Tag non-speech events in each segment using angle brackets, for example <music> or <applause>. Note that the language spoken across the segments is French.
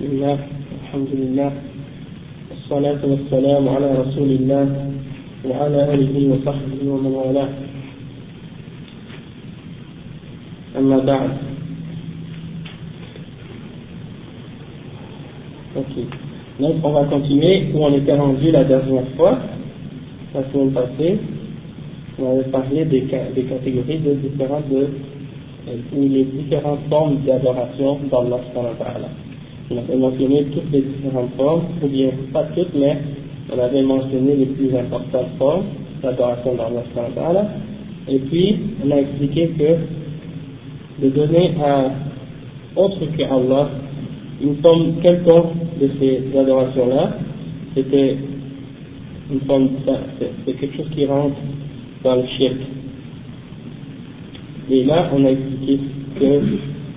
بسم الله الحمد لله والصلاة والسلام على رسول الله وعلى آله وصحبه ومن والاه أما بعد Ok. Donc on va continuer où on était rendu la dernière fois, la semaine passée. On avait parlé des, des catégories de différentes de, ou les différentes formes d'adoration d'Allah On avait mentionné toutes les différentes formes, ou bien pas toutes, mais on avait mentionné les plus importantes formes d'adoration d'Allah Et puis, on a expliqué que de donner à autre que Allah une forme quelconque de ces adorations-là, c'était une forme, c'est quelque chose qui rentre dans le shirk. Et là, on a expliqué que,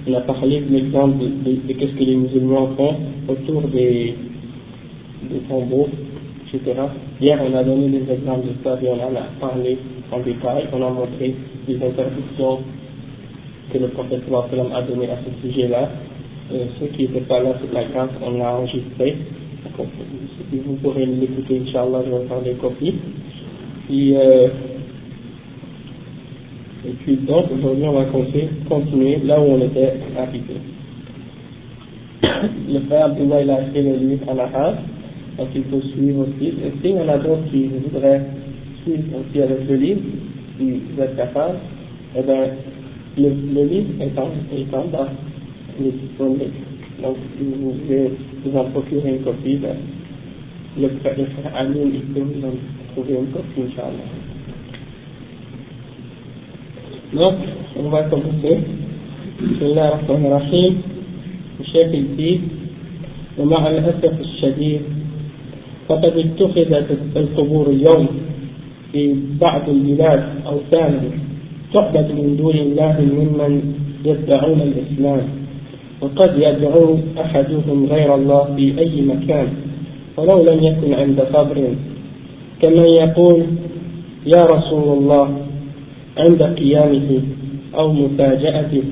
on a parlé de l'exemple de, de, de, ce que les musulmans font autour des, des tombeaux, etc. Hier, on a donné des exemples de ça et on en a parlé en détail, on a montré les interdictions que le prophète a données à ce sujet-là. Euh, ceux qui n'étaient pas là, c'est pas grave, on l'a enregistré. Vous pourrez l'écouter, Inch'Allah, je vais faire des copies. Euh, et puis donc, aujourd'hui, on va continuer là où on était arrivé. Le frère Abdullah, il a acheté le livre en arabe, donc il faut suivre aussi. Et s'il y en a d'autres qui voudraient suivre aussi avec le livre, si vous êtes capable, eh bien, le, livre est en, est en bas, il disponible. Donc, si vous voulez vous en procurer une copie, ben, le frère, le il peut vous en trouver une copie, Inch'Allah. On va commencer. بسم الله الرحمن الرحيم الشيخ الفيل ومع الأسف الشديد فقد اتخذت القبور اليوم في بعض البلاد أوثانا تعبد من دون الله ممن يدعون الإسلام وقد يدعو أحدهم غير الله في أي مكان ولو لم يكن عند قبر كمن يقول يا رسول الله عند قيامه أو مفاجأته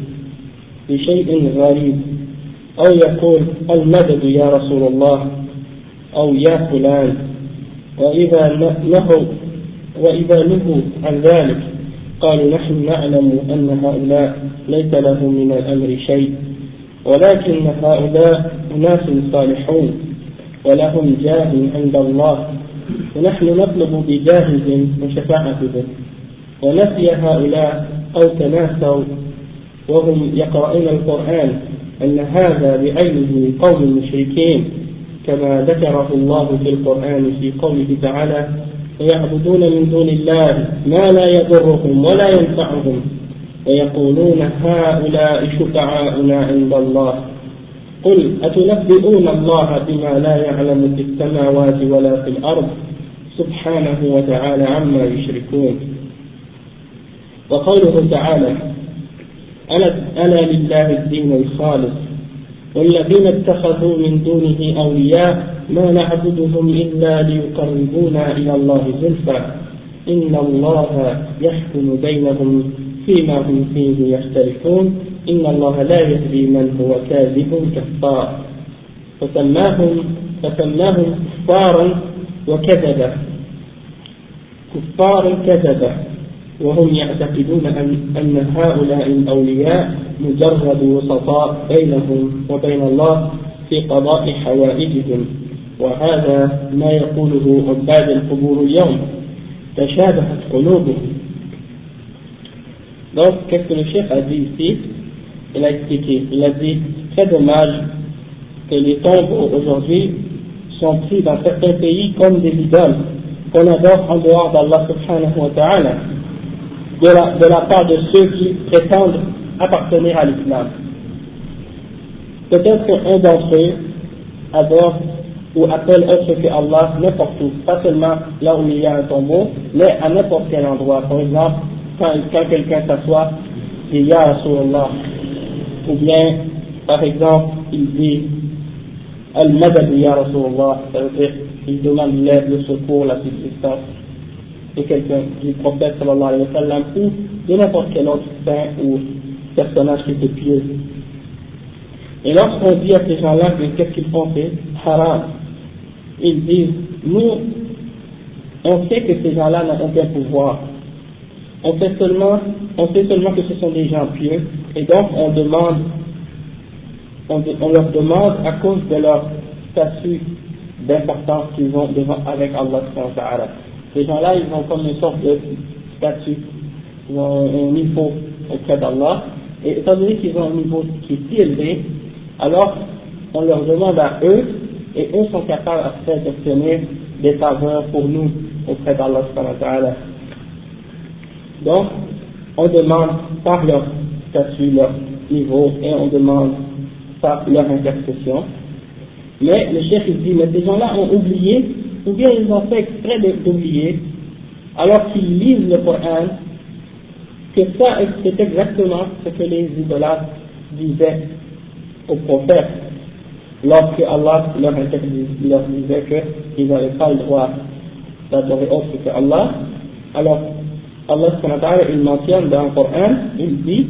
بشيء غريب أو يقول المدد يا رسول الله أو يا فلان وإذا نهوا وإذا نهوا عن ذلك قالوا نحن نعلم أن هؤلاء ليس لهم من الأمر شيء ولكن هؤلاء أناس صالحون ولهم جاه عند الله ونحن نطلب بجاههم وشفاعتهم ونسي هؤلاء أو تناسوا وهم يقرؤون القرآن أن هذا بعينه قوم مشركين كما ذكره الله في القرآن في قوله تعالى ويعبدون من دون الله ما لا يضرهم ولا ينفعهم ويقولون هؤلاء شفعاؤنا عند الله. قل أتنبئون الله بما لا يعلم في السماوات ولا في الأرض؟ سبحانه وتعالى عما يشركون. وقوله تعالى ألا لله الدين الخالص والذين اتخذوا من دونه أولياء ما نعبدهم إلا ليقربونا إلى الله زلفى إن الله يحكم بينهم فيما هم فيه يختلفون إن الله لا يهدي من هو كاذب كفار. فسماهم فسماهم كفارا وكذبا كفارا كذبا. وهم يعتقدون أن, هؤلاء الأولياء مجرد وسطاء بينهم وبين الله في قضاء حوائجهم وهذا ما يقوله عباد القبور اليوم تشابهت قلوبهم Donc, qu'est-ce que le chef a dit ici Il a expliqué. Il a dit, très dommage que les tombeaux aujourd'hui sont pris dans certains pays comme des idoles qu'on adore en dehors d'Allah subhanahu wa ta'ala de la, part de ceux qui prétendent appartenir à l'islam. Peut-être qu'un d'entre eux adore ou appelle autre que Allah n'importe où, pas seulement là où il y a un tombeau, mais à n'importe quel endroit. Par exemple, quand, quelqu'un s'assoit, il dit Ya Rasulallah, ou bien, par exemple, il dit Al-Madad Ya Rasulallah, ça veut dire il demande l'aide, le secours, la subsistance de quelqu'un, du prophète sallallahu alayhi wa sallam, ou de n'importe quel autre saint ou personnage qui était pieux. Et lorsqu'on dit à ces gens-là que qu'est-ce qu'ils font, c'est haram, ils disent, nous, on sait que ces gens-là n'ont aucun pouvoir. On sait seulement, on sait seulement que ce sont des gens pieux, et donc on demande, on, leur demande à cause de leur statut d'importance qu'ils ont devant, avec Allah. Ces gens-là, ils ont comme une sorte de statut, ils ont un niveau auprès d'Allah, et étant donné qu'ils ont un niveau qui est si élevé, alors on leur demande à eux, et eux sont capables après d'obtenir des faveurs pour nous auprès d'Allah. Donc, on demande par leur statut, leur niveau, et on demande par leur intercession. Mais le chef dit, mais ces gens-là ont oublié, ou bien ils ont fait exprès d'oublier, alors qu'ils lisent le Coran, que ça c'est exactement ce que les idolâtres disaient aux prophètes lorsque Allah leur, leur disait qu'ils n'avaient pas le droit d'adorer autre que Allah. Alors, Allah il mentionne dans le Coran, il dit,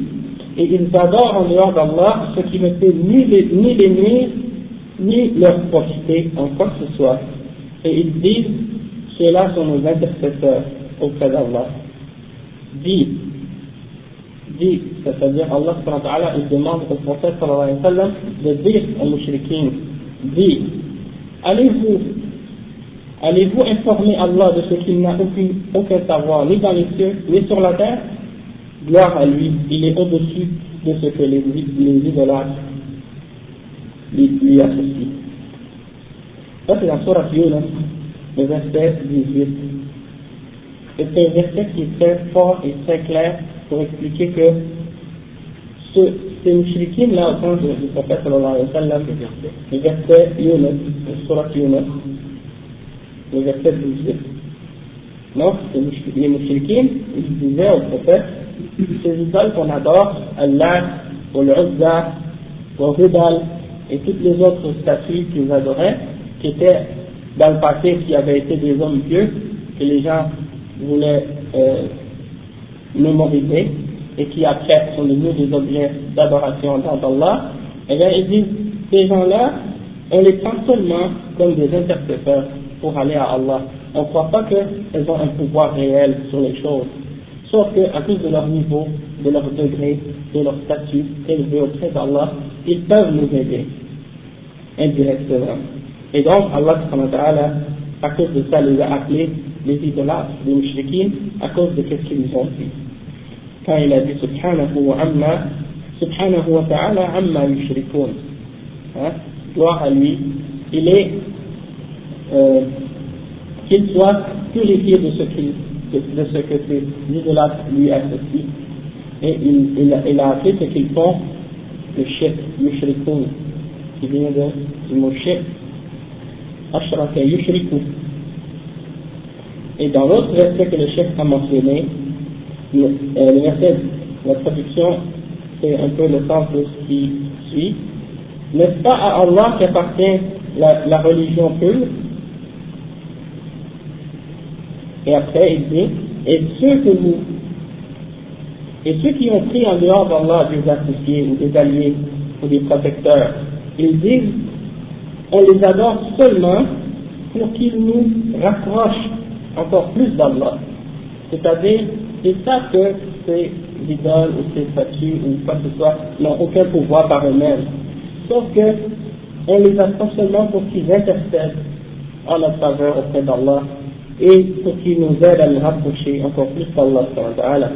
et ils adorent en dehors d'Allah ce qui ne fait ni les, ni les nuire, ni leur profiter en quoi que ce soit. Et ils disent, ceux-là sont nos intercesseurs auprès d'Allah. Dit, dit, c'est-à-dire Allah il demande au prophète sallallahu alayhi wa sallam de dire aux mouchriquins, dit, allez-vous, allez-vous informer Allah de ce qu'il n'a aucun, savoir, ni dans les cieux, ni sur la terre? Gloire à lui, il est au-dessus de ce que les, les idolâtres lui, lui associent. Ça c'est la Surah Yunus, le verset 18. Et c'est un verset qui est très fort et très clair pour expliquer que ce, ces mouchriquines là au sens du prophète sallallahu alayhi wa sallam, le verset Yunus, le surat Yunus, le verset 18, non, les mouchriquines, ils disaient au prophète, ces idoles qu'on adore, Allah, ou l'Uzza, ou Hudal, et toutes les autres statues qu'ils adoraient, qui étaient dans le passé, qui avaient été des hommes pieux, que les gens voulaient euh, mémorisés et qui après sont devenus des objets d'adoration d'Allah, et eh bien ils disent, ces gens-là, on les prend seulement comme des intercesseurs pour aller à Allah. On ne croit pas qu'elles ont un pouvoir réel sur les choses. Sauf qu'à cause de leur niveau, de leur degré, de leur statut élevé auprès d'Allah, ils peuvent nous aider indirectement. Et donc Allah, à cause de ça, les a appelés les idolâtres, les mushrikines, à cause de ce qu'ils ont dit. Quand il a dit subhanahu wa amma, subhanahu wa ta'ala amma yushrikun. Hein? Gloire à lui, il est, euh, qu'il soit purifié de ce, qu'il, de, ce que ces idolâtres lui associent. Et il, il, a, appelé ce qu'ils font le shirk, yushrikun, qui vient de, du mot shirk, ashraka yushriku. Et dans l'autre verset que le chef a mentionné, le, euh, le la traduction, c'est un peu le sens de ce qui suit. N'est-ce pas à Allah qu'appartient la, la religion pure? Et après, il dit, et ceux que vous, et ceux qui ont pris en dehors d'Allah des associés ou des alliés ou des protecteurs, ils disent, on les adore seulement pour qu'ils nous rapprochent encore plus d'Allah. C'est-à-dire, ils savent que ces idoles ou ces statues ou quoi que ce soit n'ont aucun pouvoir par eux-mêmes. Sauf que on les attend seulement pour qu'ils intercèdent en notre faveur auprès d'Allah et pour qu'ils nous aident à nous rapprocher encore plus d'Allah.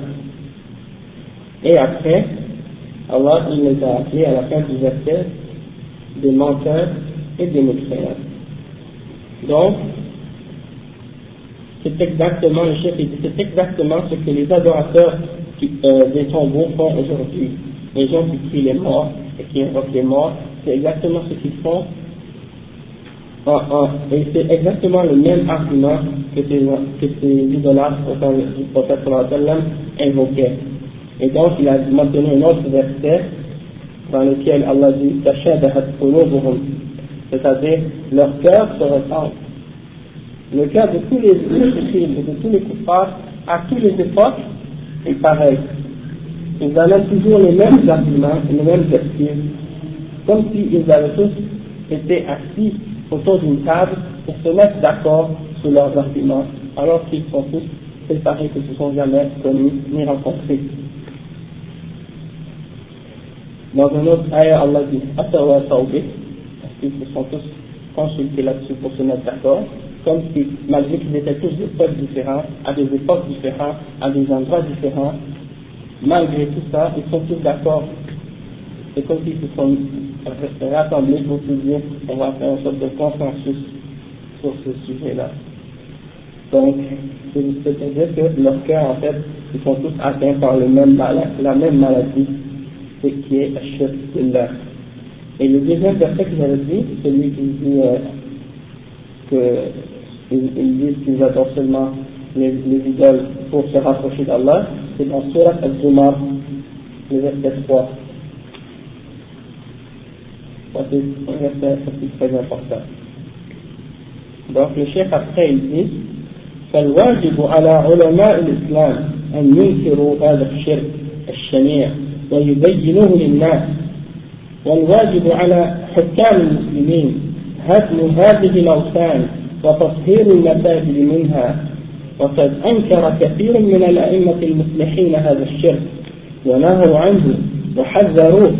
Et après, Allah il les a appelés à la fin du verset des menteurs et des mécréants. Donc, c'est exactement, le chef c'est exactement ce que les adorateurs euh, des tombeaux font aujourd'hui. Les gens qui crient les morts et qui invoquent les morts, c'est exactement ce qu'ils font. et c'est exactement le même argument que ces, que ces idolâtres du prophète invoquaient. Et donc il a mentionné un autre verset dans lequel Allah dit c'est-à-dire leur cœur se ressemble le cas de tous les crimes et de tous les coupables, à toutes les époques, est pareil. Ils amènent toujours les mêmes arguments, les mêmes excuses comme s'ils avaient tous été assis autour d'une table pour se mettre d'accord sur leurs arguments, alors qu'ils sont tous séparés, que ne se sont jamais connus ni rencontrés. Dans un autre ayah, Allah dit qu'ils se sont tous consultés là-dessus pour se mettre d'accord, comme si, malgré qu'ils étaient tous de peuples différents, à des époques différentes, à des endroits différents, malgré tout ça, ils sont tous d'accord. C'est comme s'ils se sont rassemblés pour se dire on va faire une sorte de consensus sur ce sujet-là. Donc, c'est-à-dire que leur cœur, en fait, ils sont tous atteints par le même la même maladie qui est Ashirkullah. Et le deuxième verset que j'avais dit, celui qui dit euh, qu'ils disent qu'ils adorent seulement les, les, idoles pour se rapprocher d'Allah, c'est dans Surat Al-Zumar, le verset 3. C'est un verset aussi très important. Donc le chef après il dit فالواجب على علماء الإسلام أن ينكروا هذا الشرك الشنيع ويبينوه للناس والواجب على حكام المسلمين هدم هذه الأوثان وتطهير المساجد منها. وقد أنكر كثير من الأئمة المصلحين هذا الشرك ونهوا عنه وحذروه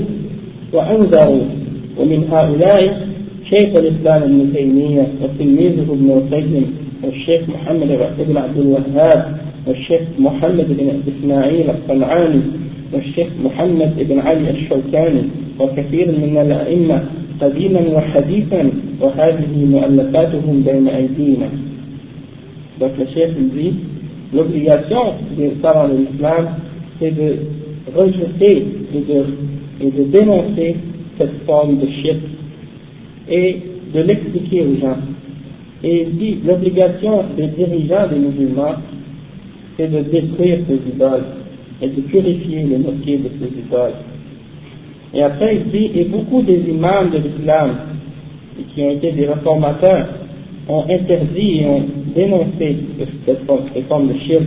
وأنذروا. ومن هؤلاء شيخ الإسلام ابن تيمية وتلميذه ابن القيم والشيخ محمد بن عبد الوهاب والشيخ محمد بن إسماعيل الصنعاني والشيخ محمد بن علي الشوكاني وكثير من الأئمة قديما وحديثا وهذه مؤلفاتهم بين أيدينا Donc le chef dit, l'obligation des savants de l'islam, c'est de rejeter et de, et de dénoncer cette forme de shirk et de l'expliquer aux gens. Et il dit, l'obligation des dirigeants des musulmans, c'est de détruire ces idoles et de purifier les mosquées de ces idoles. Et après, il dit, et beaucoup des imams de l'islam, qui ont été des réformateurs, ont interdit et ont dénoncé cette forme, de shirk,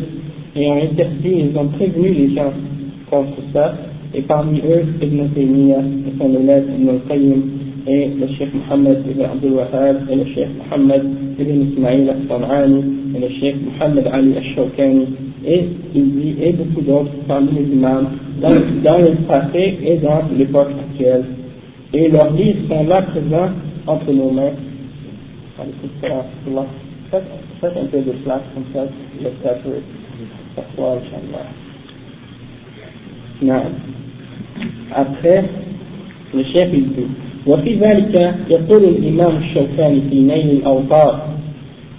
et ont interdit, ils ont prévenu les gens contre ça, et parmi eux, Ibn Taymiyyah, et son élève Ibn al-Qayyim, et le Cheikh Mohammed ibn Abdul Wahab, et le Cheikh Mohammed ibn Ismail al-San'ani, et le Cheikh Mohammed Ali al-Shawkani, et il dit, et beaucoup d'autres parmi les imams, dans, dans le passé et dans l'époque actuelle. Et leurs livres sont là présents entre nos mains. Faites, faites un peu de place comme ça, le peut s'asseoir, Inch'Allah. Après, le chef il dit, وفي ذلك يقول الإمام الشوكاني في نيل الأوطار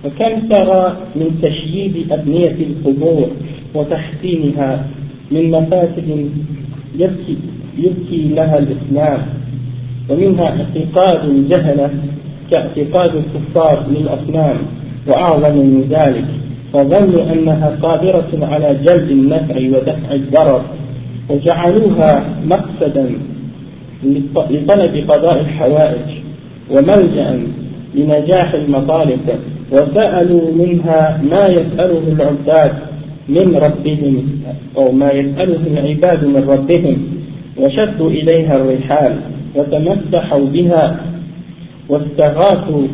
وكم ترى من تشييد أبنية القبور وتحسينها من مفاسد يبكي, يبكي لها الإسلام ومنها اعتقاد الجهلة كاعتقاد الكفار للأصنام وأعظم من ذلك فظنوا أنها قادرة على جلب النفع ودفع الضرر وجعلوها مقصدا لطلب قضاء الحوائج وملجأ لنجاح المطالب وسألوا منها ما يسأله العباد من ربهم أو ما يسأله العباد من ربهم. وشدوا إليها الرحال وتمسحوا بها واستغاثوا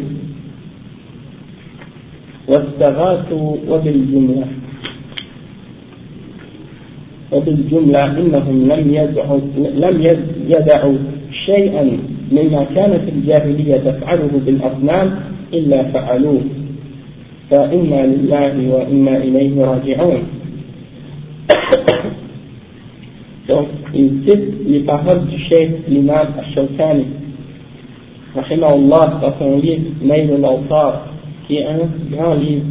واستغاثوا وبالجملة وبالجملة إنهم لم يدعوا لم يدعوا شيئا. مما كانت الجاهلية تفعله بالأصنام إلا فعلوه فإنا لله وإنا إليه راجعون Donc, il cite les paroles du chef l'imam Al-Shawkani, rahimahullah, dans son livre Nail al-Awtar, qui est un grand livre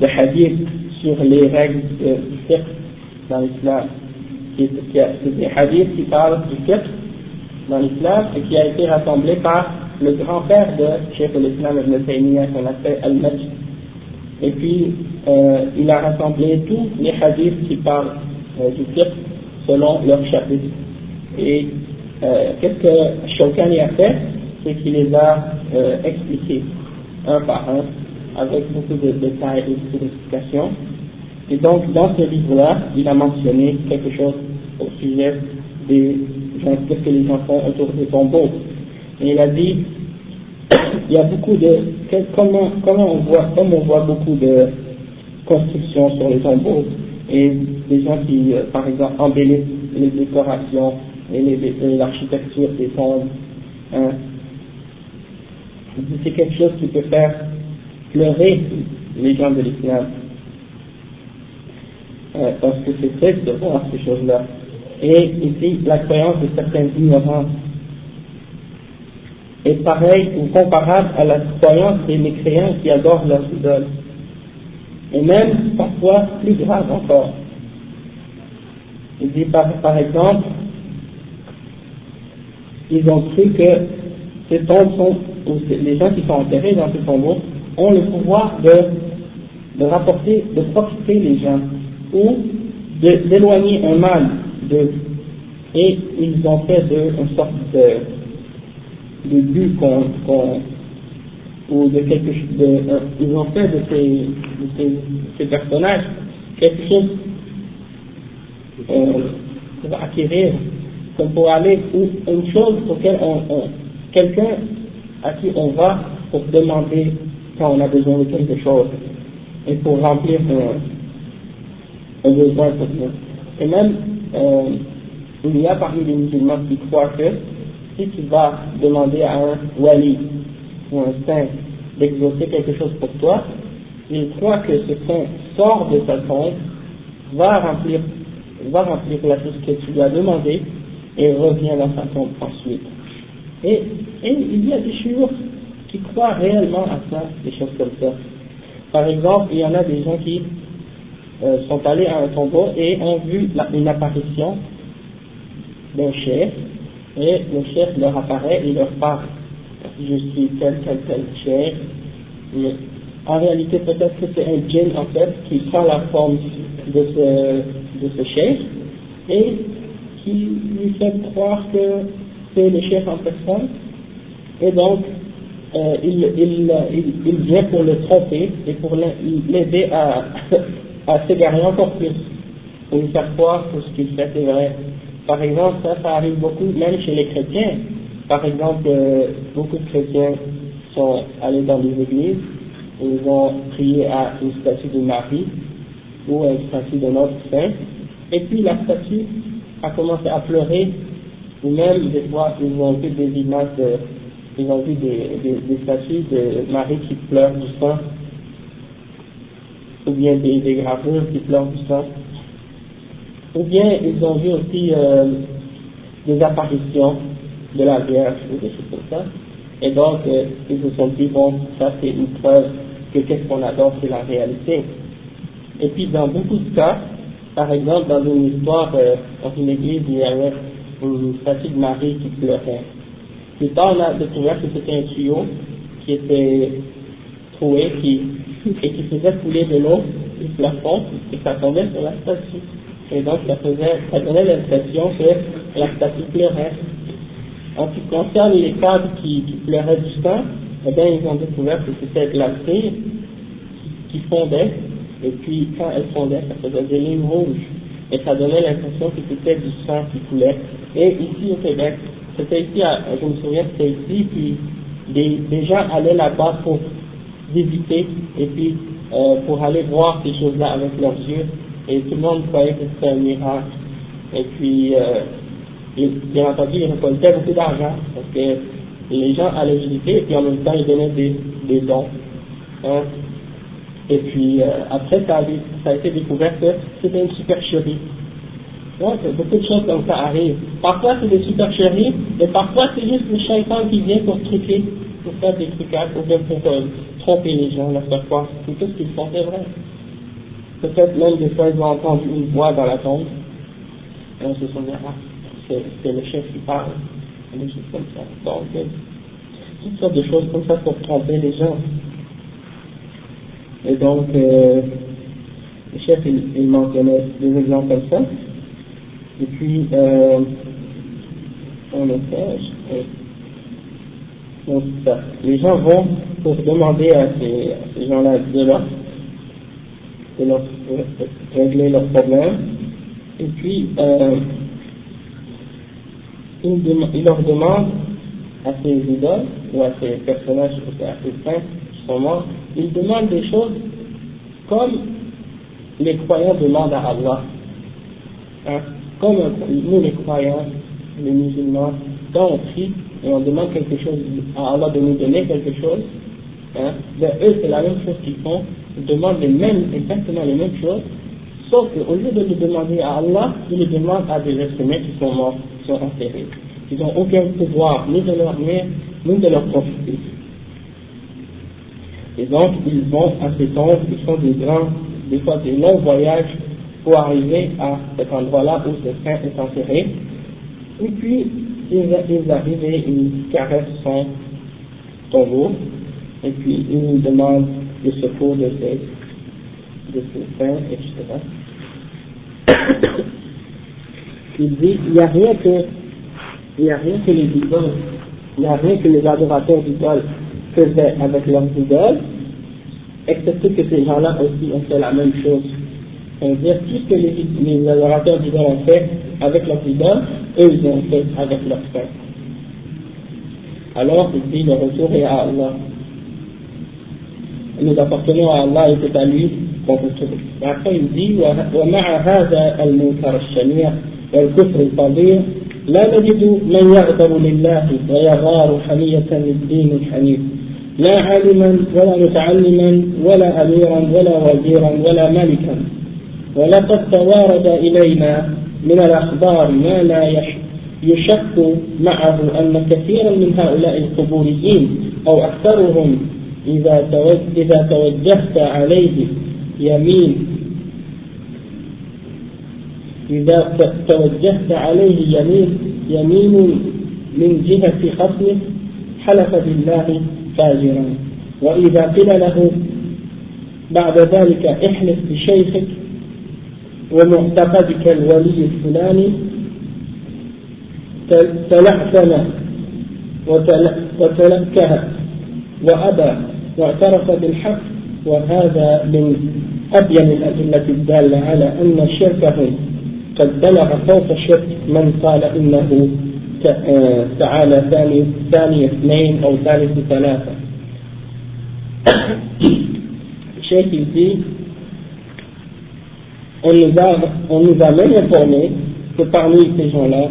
de hadith sur les règles de fiqh dans l'islam. C'est des hadiths qui parlent du fiqh dans l'islam et qui a été rassemblé par le grand-père de Cheikh al-Islam ibn Taymiyyah qu'on appelle Al-Majd. Et puis, euh, il a rassemblé tous les hadiths qui parlent euh, du fiqh selon leur chapitre. Et euh, qu'est-ce que Shawkani a fait? C'est qu'il les a euh, expliqués un par un avec beaucoup de détails et d'explications. Et donc, dans ce livre-là, il a mentionné quelque chose au sujet des gens, qu'est-ce que les gens font autour des tombeaux. Et il a dit, <coughs> il y a beaucoup de, comment, comment on voit, comme on voit beaucoup de constructions sur les tombeaux, et des gens qui, euh, par exemple, embellissent les décorations et l'architecture des tombes, hein. c'est quelque chose qui peut faire pleurer les gens de l'islam. Euh, parce que c'est triste de voir ces choses-là. Et ici, la croyance de certains ignorants est pareille ou comparable à la croyance des mécréants qui adorent leurs idoles. Et même parfois plus grave encore. Il dit par, exemple, ils ont cru que ces tombes sont, ou les gens qui sont enterrés dans ces tombeaux ont le pouvoir de, de rapporter, de profiter les gens ou d'éloigner un mal d'eux. Et ils ont fait de une sorte de, but qu'on, ou de quelque euh, ils ont fait de ces, de ces, personnages quelque chose euh, pour acquérir, comme pour aller, ou une chose on quelqu'un à qui on va pour demander quand on a besoin de quelque chose et pour remplir un, un besoin pour nous. Et même, euh, il y a parmi les musulmans qui croient que si tu vas demander à un wali ou un saint d'exaucer quelque chose pour toi, il croit que ce saint sort de sa tombe, va remplir, va remplir la chose que tu lui as demandé et revient dans sa tombe ensuite. Et, et il y a des chiours qui croient réellement à ça, des choses comme ça. Par exemple, il y en a des gens qui euh, sont allés à un tombeau et ont vu une apparition d'un chef, et le chef leur apparaît et leur parle. Je suis tel, tel, tel chef. Mais en réalité, peut-être que c'est un djinn en fait qui prend la forme de ce, de ce chef et qui lui fait croire que c'est le chef en personne. Et donc, euh, il, il, il, vient pour le tromper et pour l'aider à, <laughs> à s'égarer encore plus, pour lui faire croire que ce qu'il fait est vrai. Par exemple, ça, ça arrive beaucoup, même chez les chrétiens. Par exemple, euh, beaucoup de chrétiens sont allés dans des églises ils ont prié à une statue de Marie ou à une statue de notre saint, et puis la statue a commencé à pleurer, ou même des fois ils ont vu des images ils ont vu des, statues de Marie qui pleure du sang, ou bien des, des gravures qui pleurent du sang, ou bien ils ont vu aussi euh, des apparitions de la Vierge ou des choses comme ça, et donc euh, ils se sont dit, bon, ça c'est une preuve que qu'est-ce qu'on adore, c'est la réalité. Et puis dans beaucoup de cas, par exemple dans une histoire, euh, dans une église, il y avait une statue de Marie qui pleurait plus tard, on a découvert que c'était un tuyau qui était troué qui, et qui faisait couler de l'eau du plafond et ça tombait sur la statue. Et donc, ça, faisait, ça donnait l'impression que la statue pleurait. En ce qui concerne les cadres qui, qui pleuraient du sang, eh bien, ils ont découvert que c'était de la cire qui, fondait, et puis quand elle fondait, ça faisait des lignes rouges, et ça donnait l'impression que c'était du sang qui coulait. Et ici au Québec, c'était ici, je me souviens, c'était ici, puis des, des gens allaient là-bas pour visiter et puis euh, pour aller voir ces choses-là avec leurs yeux, et tout le monde croyait que c'était un miracle. Et puis, euh, bien entendu, ils récoltaient beaucoup d'argent parce que les gens allaient visiter et puis en même temps ils donnaient des, des dons. Hein. Et puis euh, après, ça a, ça a été découvert que c'était une supercherie. Donc, beaucoup de choses comme ça arrivent. Parfois, c'est des supercheries, mais parfois, c'est juste le shaitan qui vient pour truquer, pour faire des trucages, ou bien pour euh, tromper les gens, leur faire croire tout ce qu'ils font, c'est vrai. Peut-être même des fois, ils ont entendu une voix dans la tombe, et on se souvient, ah, c'est le chef qui parle, des choses comme ça. Donc, euh, toutes sortes de choses comme ça pour tromper les gens. Et donc, euh, le chef, il, il mentionnait des exemples comme ça. Et puis, euh, on le fait, donc, les gens vont pour demander à ces, gens-là de leur, de leur régler leurs problèmes. Et puis, euh, ils, leur demandent à ces idoles ou à ces personnages, à ces saints ils demandent des choses comme les croyants demandent à Allah. Hein? Comme nous les croyants, les musulmans, quand on prie et on demande quelque chose à Allah de nous donner quelque chose, hein, ben eux c'est la même chose qu'ils font, ils demandent les mêmes, exactement les mêmes choses, sauf qu'au lieu de le demander à Allah, ils le demandent à des êtres humains qui sont morts, qui sont enterrés. Ils n'ont aucun pouvoir ni de leur mère, ni de leur profiter. Et donc, ils vont à ces tombes, ils font des grands, des fois des longs voyages pour arriver à cet endroit-là où ce saint est enterré. Et puis, ils, arrivent et ils caressent son tombeau, et puis ils nous demandent le secours de ces, de ces saints, etc. <coughs> il dit, il n'y a rien que, il n'y a rien que les idoles, il n'y a rien que les adorateurs d'idoles faisaient avec leurs idoles, excepté que ces gens-là aussi ont fait la même chose. C'est-à-dire, tout ce que les, les adorateurs d'idoles ont fait avec leurs idoles, fait avec leurs frères. Alors, dit, le retour est à Allah. Nous appartenons à Allah et c'est à lui qu'on retourne. Et après, il dit, ومع هذا المنكر الشنيع والكفر الفظيع لا نجد من يغضب لله ويغار حمية للدين الحنيف لا عالما ولا متعلما ولا أميرا ولا وزيرا ولا ملكا ولقد توارد إلينا من الأخبار ما لا يشك معه أن كثيرا من هؤلاء القبوريين أو أكثرهم إذا إذا توجهت عليه يمين إذا توجهت عليه يمين يمين من جهة خصمه حلف بالله فاجرا. وإذا قيل له بعد ذلك احلف بشيخك ومعتقدك الولي الفلاني تلعثم وتلكه وأبى واعترف بالحق وهذا من أبين الأدلة الدالة على أن شركه قد بلغ فوق شرك من قال إنه تعالى ثاني ثاني اثنين أو ثالث ثلاثة. <coughs> الشيخ dit on nous a, on nous a même informé que parmi ces gens-là,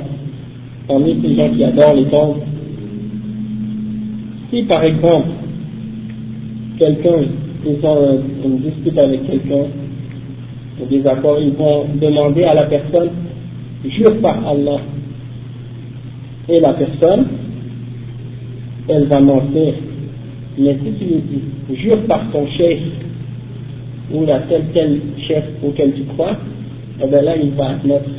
parmi ces gens qui adorent les tombes, si par exemple, quelqu'un, ils ont une dispute avec quelqu'un, des accords, ils vont demander à la personne, jure par Allah. Et la personne, elle va mentir. Mais si tu lui dis, jure par ton chef, ou la tel tel chef auquel tu crois, et eh bien là il va admettre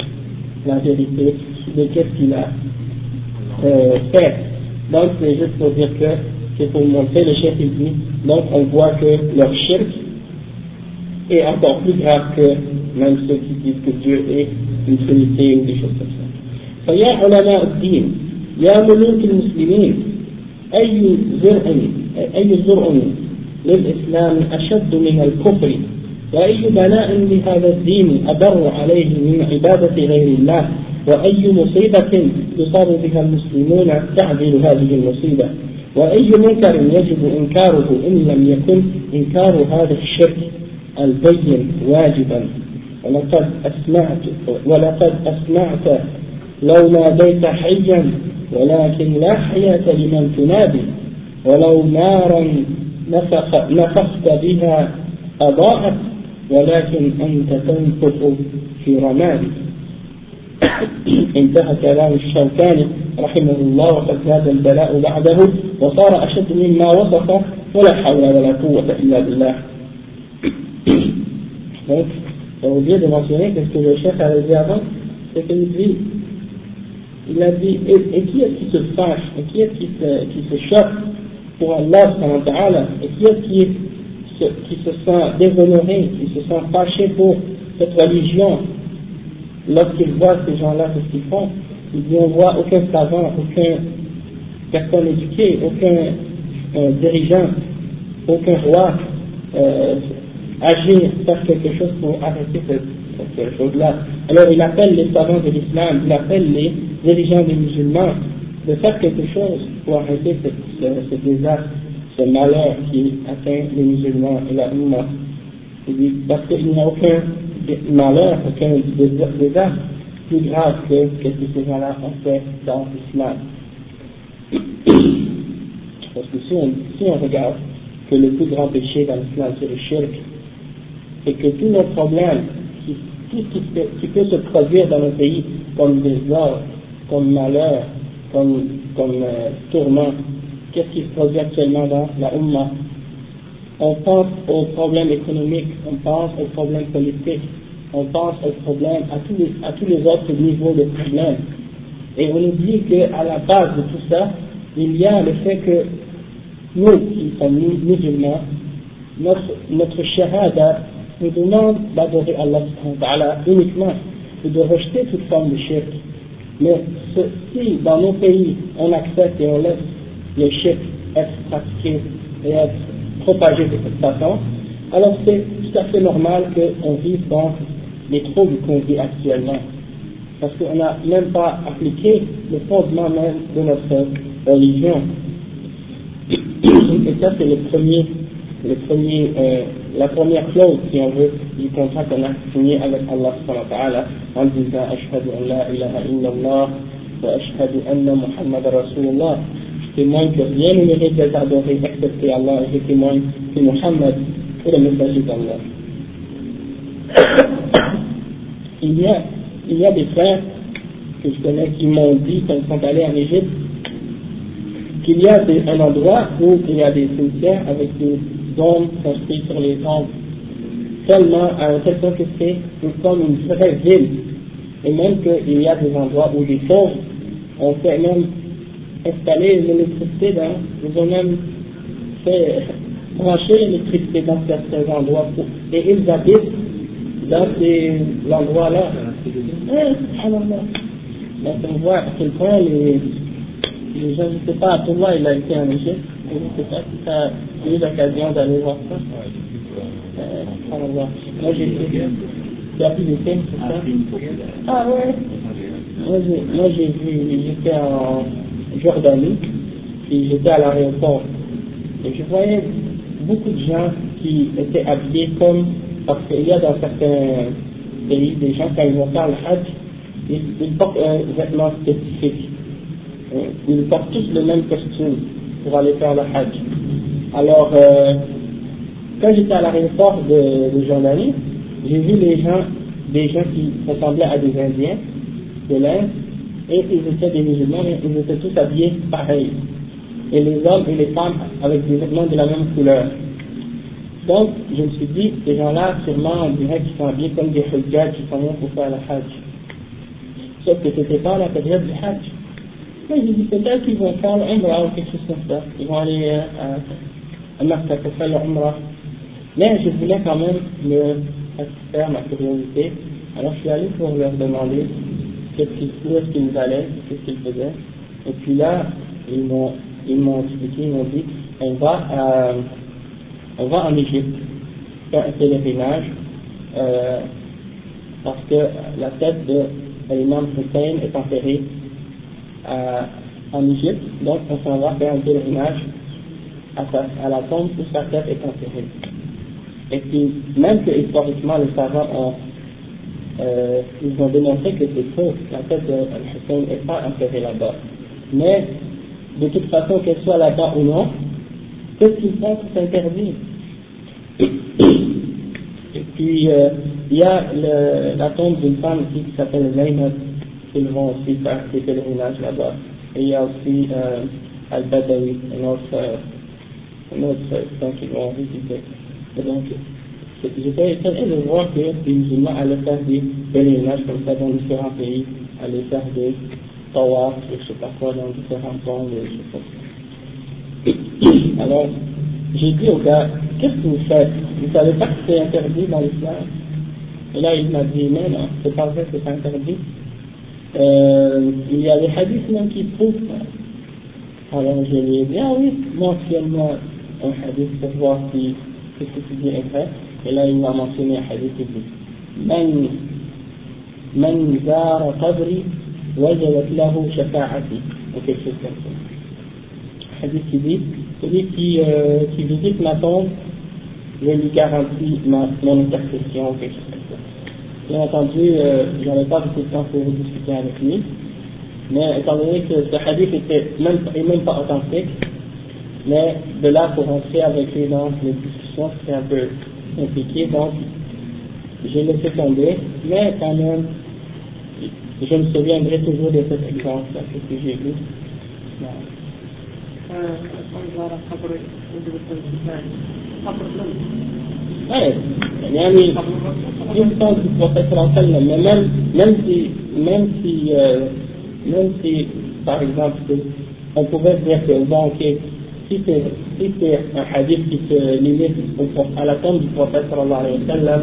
la vérité de qu'est-ce qu'il a euh, fait. Donc c'est juste pour dire que c'est pour montrer le chef il dit, donc on voit que leur shirk est encore plus grave que même ceux qui disent que Dieu est une trinité ou des choses comme ça. فيا علماء الدين يا ملوك المسلمين أي زرع أي زرع للإسلام أشد من الكفر وأي بلاء لهذا الدين أبر عليه من عبادة غير الله؟ وأي مصيبة يصاب بها المسلمون تعدل هذه المصيبة؟ وأي منكر يجب إنكاره إن لم يكن إنكار هذا الشرك البين واجبا؟ ولقد أسمعت ولقد أسمعت لو ناديت حيا ولكن لا حياة لمن تنادي ولو نارا نفخ نفخت بها أضاءت ولكن أنت تنفخ في رماد انتهى كلام الشوكاني رحمه الله وقد زاد البلاء بعده وصار أشد مما وصف ولا حول ولا قوة إلا بالله Donc, j'ai oublié de mentionner que ce que le chef avait dit avant, c'est qu'il dit, il a dit, et, et qui est-ce qui se fâche, et qui est-ce qui se, qui se choque pour Allah et qui est-ce qui, qui se sent déshonoré, qui se sent fâché pour cette religion? Lorsqu'il voit ces gens-là, ce qu'ils font? Il dit on voit aucun savant, aucun personne éduquée, aucun euh, dirigeant, aucun roi euh, agir, faire quelque chose pour arrêter cette chose-là. Alors il appelle les savants de l'islam, il appelle les dirigeants des musulmans de faire quelque chose pour arrêter ce, désastre, ce malheur qui atteint les musulmans et la Ummah. Parce qu'il n'y a aucun malheur, aucun désastre plus grave que ce que ces gens-là ont fait dans l'islam. <coughs> Parce que si on, si on regarde que le plus grand péché dans l'islam, c'est le shirk, et que tous nos problèmes, tout ce qui, qui, peut se produire dans nos pays, comme désordre, comme malheur, comme, euh, tourment, qu'est-ce qui se produit actuellement dans la Ummah On pense aux problèmes économiques, on pense aux problèmes politiques, on pense aux problèmes, à tous les, à tous les autres niveaux de problèmes. Et on oublie qu'à la base de tout ça, il y a le fait que nous, qui sommes musulmans, notre, notre shahada nous demande d'adorer Allah uniquement et de rejeter toute forme de shirk. Mais si dans nos pays on accepte et on laisse le shirk être pratiqué et être propagé de cette façon, alors c'est tout à fait normal qu'on vive dans les troubles qu'on vit actuellement. Parce qu'on n'a même pas appliqué le fondement même de notre religion. Et ça, c'est le premier, le premier, euh, la première clause, si on veut, du contrat qu'on a signé avec Allah subhanahu wa ta'ala, en disant Ashhadu an la ilaha illallah wa ashhadu anna Muhammad rasulullah. Je témoigne que rien ne mérite d'être adoré excepté Allah et je témoigne que Muhammad est le messager d'Allah. <coughs> il y a, il y a des frères que je connais qui m'ont dit quand ils sont allés en Égypte qu'il y a un endroit où il y a des cimetières avec des dômes construits sur les tombes, tellement à un tel point que c'est comme une vraie ville. Et même qu'il y a des endroits où des pauvres ont fait même installer l'électricité dans, ils ont même fait brancher l'électricité dans certains endroits et ils habitent dans ces endroits-là. Donc on voit à quel point les, les gens, je ne sais pas, moi il a été en Égypte, je ne sais pas si tu as eu l'occasion d'aller voir ça. Euh, moi j'ai fait, tu as vu des films sur ça Ah ouais Moi j'ai vu, j'étais en Jordanie, et j'étais à l'aéroport, et je voyais beaucoup de gens qui étaient habillés comme, parce qu'il y a dans certains pays des gens, quand ils vont faire le hajj, ils, portent un vêtement spécifique. Euh, ils portent tous le même costume pour aller faire le hajj. Alors, euh, quand j'étais à l'aéroport de, de Jordanie, j'ai vu les gens, des gens qui ressemblaient à des Indiens de l'Inde, et ils étaient des musulmans, mais ils étaient tous habillés pareil. Et les hommes et les femmes avec des vêtements de la même couleur. Donc, je me suis dit, ces gens-là, sûrement, on dirait qu'ils sont habillés comme des hujjats qui sont là pour faire le hajj. Sauf que c'était pas la période du hajj. Mais j'ai dit, peut-être qu'ils vont faire l'umrah ou quelque chose comme ça. Ils vont aller euh, à Makkah pour faire l'umrah. Mais je voulais quand même me satisfaire ma curiosité. Alors, je suis allé pour leur demander où est-ce qu'ils allaient, qu'est-ce qu'ils faisaient. Et puis là, ils m'ont, ils m'ont expliqué, ils m'ont dit, on va on va en Égypte faire un pèlerinage euh, parce que la tête de l'imam Hussein est enterrée en Égypte, donc on s'en va faire un pèlerinage à la tombe où sa tête est enterrée. Et puis, même que historiquement les savants ont, euh, ils ont démontré que c'est faux, la tête de Hussein n'est pas enterrée là-bas. Mais, de toute façon, qu'elle soit là-bas ou non, qu'est-ce qu'ils font C'est interdit. Et puis, euh, il y a la tombe d'une femme aussi qui s'appelle Zainab, ils vont aussi faire des pèlerinages là-bas. Et il y a aussi euh, Al-Badawi, un autre, euh, un autre euh, qui vont visiter. Et donc, j'étais étonné de voir que les musulmans allaient faire des pèlerinages comme ça dans différents pays, allaient faire des tawaf, je sais pas quoi, dans différents tombes, je sais pas. Alors, j'ai dit au gars, qu'est-ce que vous faites? Vous savez pas que c'est interdit dans l'islam? Et là, il m'a dit, mais non, c'est pas vrai que c'est interdit. Euh, il y a des hadiths même qui prouvent ça. Alors je lui ai dit, ah oui, mentionne-moi un hadith pour voir si ce que tu dis est vrai. Et là, il m'a mentionné un hadith qui dit, من من زار قبري وجبت له شفاعتي ou quelque chose comme ça. Hadith qui dit, celui qui, euh, qui visite ma tombe, je lui garantis ma, mon intercession ou quelque chose comme ça. Bien entendu, euh, je n'avais pas beaucoup de temps pour discuter avec lui, mais étant donné que ce hadith était même, est même pas authentique, mais de là pour entrer avec lui dans les discussions, c'est un peu compliqué, donc j'ai laissé tomber, mais quand même, je me souviendrai toujours de cet exemple que j'ai vu. Ouais, يعني يفضل du prophète mais même, même si, même si, euh, même si, par exemple, on pouvait dire que, bon, ok, si c'est un hadith qui se limite à la tombe du prophète sallallahu alayhi wa sallam,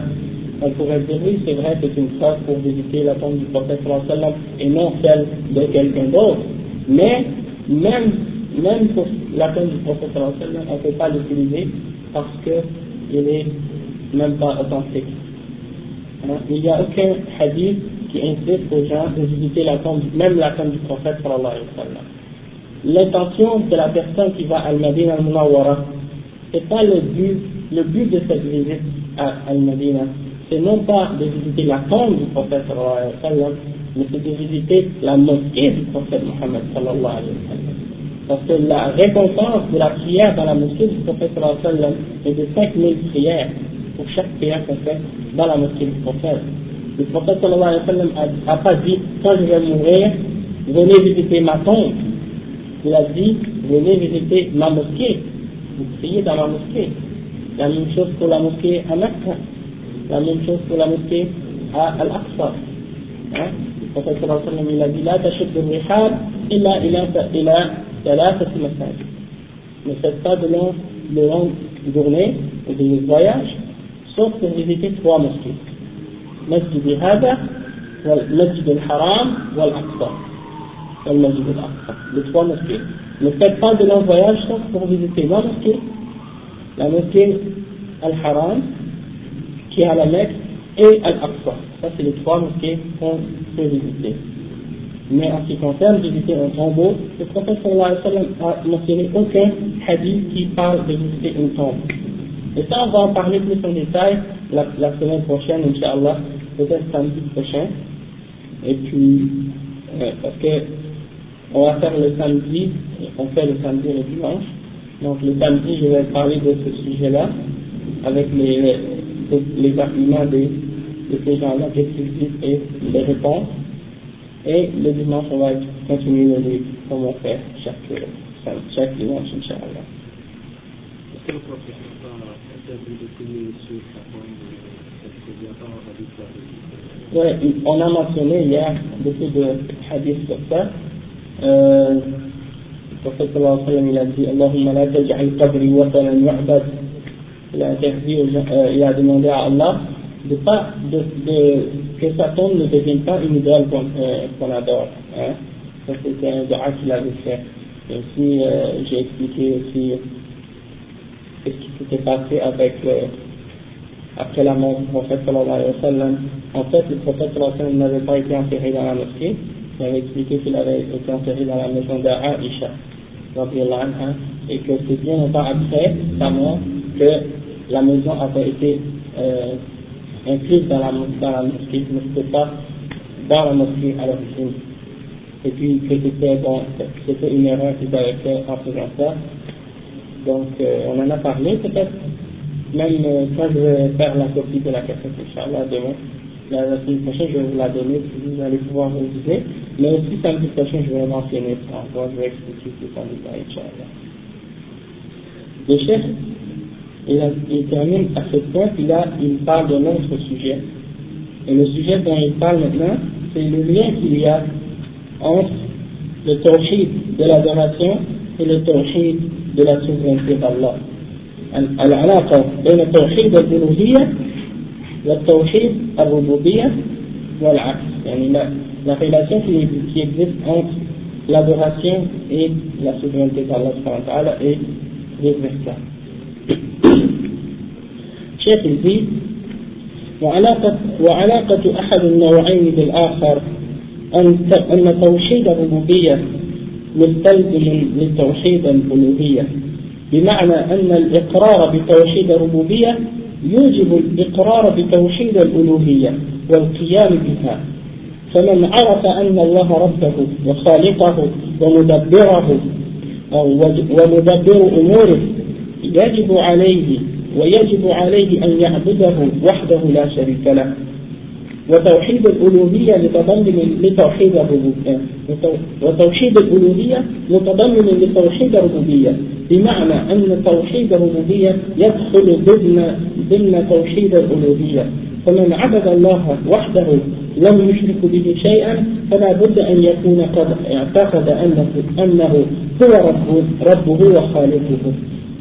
on pourrait dire oui, c'est vrai, c'est une phrase pour visiter la tombe du prophète sallam et non celle de quelqu'un d'autre. Mais même, même pour la tombe du prophète sallam, on ne peut pas l'utiliser parce qu'il n'est même pas authentique. Hein? Il n'y a aucun hadith qui insiste aux gens de visiter la tombe, même la tombe du prophète sallallahu alayhi wa. L'intention de la personne qui va à Al-Madinah al-Munawwara, c'est pas le but, le but de cette visite à Al-Madinah, c'est non pas de visiter la tombe du prophète sallallahu alayhi wa mais c'est de visiter la mosquée du prophète Mohammed sallallahu. Parce que la récompense de la prière dans la mosquée du prophète sallallahu alayhi wa est de 5000 prières pour chaque prière qu'on fait dans la mosquée du prophète. Le prophète sallallahu alayhi wa sallam a, a pas dit, quand je vais mourir, venez visiter ma tombe. Il a dit, venez visiter ma mosquée, vous priez dans ma mosquée. La même chose pour la mosquée à Mecca, la même chose pour la mosquée à Al-Aqsa. Hein? Le prophète il a dit, la tachette de rihar, illa ila ila thalathat masajid. Ne faites pas de longues de longue journées ou de voyages, sauf pour visiter trois mosquées. Masjid al-Hada, Masjid al-Haram, wal-Aqsa les trois mosquées. Ne faites pas de long voyage sauf pour visiter la mosquée, la mosquée Al-Haram, qui est à la Mecque, et Al-Aqsa. Ça, c'est les trois mosquées qu'on peut visiter. Mais en ce qui concerne visiter un tombeau, le prophète sallallahu alayhi wa sallam a mentionné aucun hadith qui parle de visiter une tombe. Et ça, on va en parler plus en détail la, semaine prochaine, Inch'Allah, peut-être samedi prochain. Et puis, euh, parce que on va faire le samedi, on fait le samedi et le dimanche. Donc le samedi, je vais parler de ce sujet-là, avec les, les, les arguments de, de ces gens-là, et les réponses. Et le dimanche, on va continuer le livre, comme on fait chaque, chaque dimanche, Inch'Allah. Est-ce que le prophète n'a pas interdit de prier sur sa tombe Oui, on a mentionné hier beaucoup de hadiths sur ça. Euh, le prophète a la a euh, Allah que sa tombe ne devienne pas une idole qu'on euh, qu adore. Hein. Ça c'était un dua qu'il avait fait. Euh, j'ai expliqué aussi ce qui s'était passé le, après la mort du prophète. En fait, le prophète n'avait pas été enterré dans la mosquée, il avait expliqué qu'il avait été enterré dans la maison d'Aïcha, et que c'est bien longtemps après sa mort que la maison avait été euh, incluse dans la, dans la mosquée, mais ce pas dans la mosquée à l'origine. Et puis que c'était c'était une erreur qu'ils avaient fait en faisant ça. Donc euh, on en a parlé peut-être, même euh, quand je vais faire la copie de la cassette, Inch'Allah, demain la, la semaine prochaine, je vais vous la donner, vous allez pouvoir réviser. Mais aussi, samedi prochain, je vais mentionner ça encore, je vais expliquer tout ça en détail, Inch'Allah. Le chef, il, a, il termine à ce point, puis là, il parle d'un autre sujet. Et le sujet dont il parle maintenant, c'est le lien qu'il y a entre le tawhid de l'adoration et le tawhid de la souveraineté d'Allah. العلاقة بين التوحيد الألوهية والتوحيد الربوبية والعكس يعني la, la relation qui, qui existe entre l'adoration et la souveraineté d'Allah et vice versa. شيخ الدين وعلاقة, وعلاقة أحد النوعين بالآخر أن أن توحيد الربوبية مستلزم لتوحيد الألوهية بمعنى أن الإقرار بتوحيد الربوبية يوجب الإقرار بتوحيد الألوهية والقيام بها. فمن عرف أن الله ربه وخالقه ومدبره ومدبر أموره يجب عليه ويجب عليه أن يعبده وحده لا شريك له. وتوحيد الألوهية متضمن لتوحيد الربوبية. وتوحيد الألوهية متضمن لتوحيد الربوبية. بمعنى أن توحيد الربوبية يدخل ضمن ضمن توحيد الألوهية. فمن عبد الله وحده لم يشرك به شيئا فلا بد أن يكون قد اعتقد أنه, أنه هو ربه, ربه وخالقه.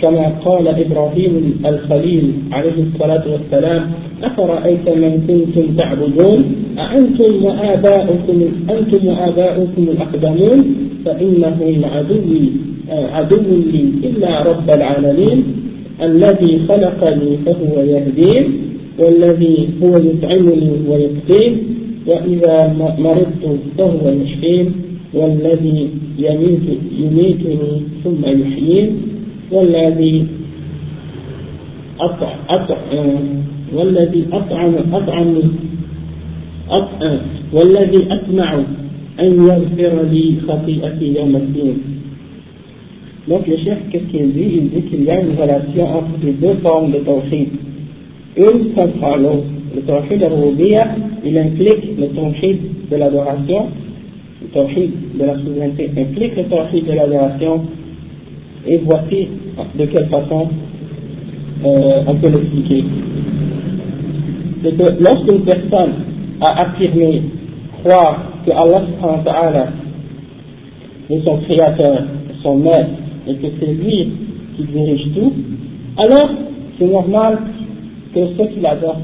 كما قال إبراهيم الخليل عليه الصلاة والسلام أفرأيت من كنتم تعبدون؟ أأنتم وآباؤكم أنتم وآباؤكم الأقدمون؟ فإنه عدوي عدو لي إلا رب العالمين. الذي خلقني فهو يهدين والذي هو يطعمني ويسقين وإذا مرضت فهو يشفين والذي يميت يميتني ثم يحيين. والذي أطع أطع والذي أطعم أطعم أطعم والذي أطمع أن يغفر لي خطيئتي يوم الدين Donc le chef, qu'est-ce qu'il dit Il dit qu'il y a une relation entre les deux formes de tawhid. Une comprend l'autre. Le tawhid al il implique le tawhid de l'adoration, le tawhid de la souveraineté implique le tawhid de l'adoration, et voici de quelle façon euh, on peut l'expliquer. C'est que lorsqu'une personne a affirmé croire que Allah est son créateur, son maître, et que c'est lui qui dirige tout, alors c'est normal que ce qu'il adore,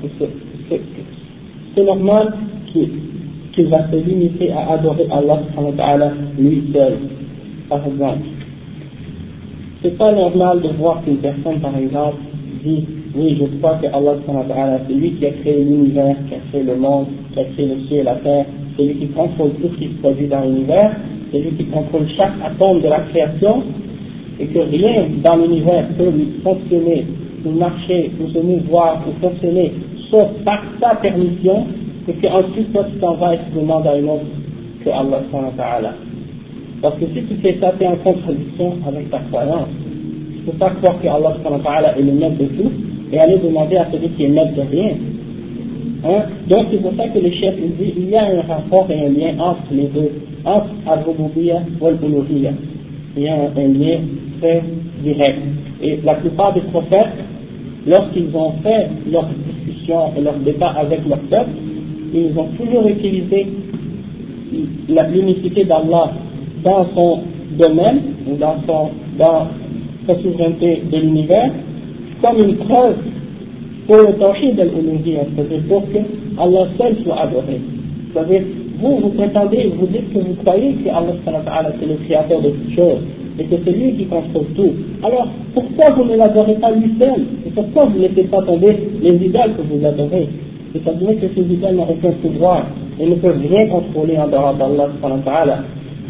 c'est normal qu'il va se limiter à adorer Allah lui seul, par exemple. C'est pas normal de voir qu'une personne, par exemple, dit Oui, je crois que Allah, c'est lui qui a créé l'univers, qui a créé le monde, qui a créé le ciel et la terre, c'est lui qui contrôle tout ce qui se produit dans l'univers, c'est lui qui contrôle chaque atome de la création, et que rien dans l'univers peut fonctionner, ou marcher, ou se mouvoir, ou fonctionner, sauf par sa permission, et qu'ensuite toi tu t'en vas et tu demandes à un autre que Allah. Parce que si tu fais ça, tu en contradiction avec ta croyance. Tu ne peux pas croire que Allah est le maître de tout et aller demander à celui qui est maître de rien. Hein? Donc c'est pour ça que le chef dit il y a un rapport et un lien entre les deux, entre Al-Rububiyya et Al-Uluhiyya. Il y a un, lien très direct. Et la plupart des prophètes, lorsqu'ils ont fait leur discussion et leur débat avec leur peuple, ils ont toujours utilisé l'unicité d'Allah dans son domaine, ou dans, son, dans sa souveraineté de l'univers, comme une preuve pour le tawhid de l'uluhiyya, c'est-à-dire pour que Allah seul soit adoré. C'est-à-dire, vous, vous prétendez, vous dites que vous croyez que Allah c'est le créateur de toutes choses, et que c'est lui qui contrôle tout. Alors, pourquoi vous ne l'adorez pas lui seul Et pourquoi vous ne laissez pas tomber les idoles que vous adorez? C'est-à-dire que ces idoles n'ont aucun pouvoir et ne peuvent rien contrôler en dehors d'Allah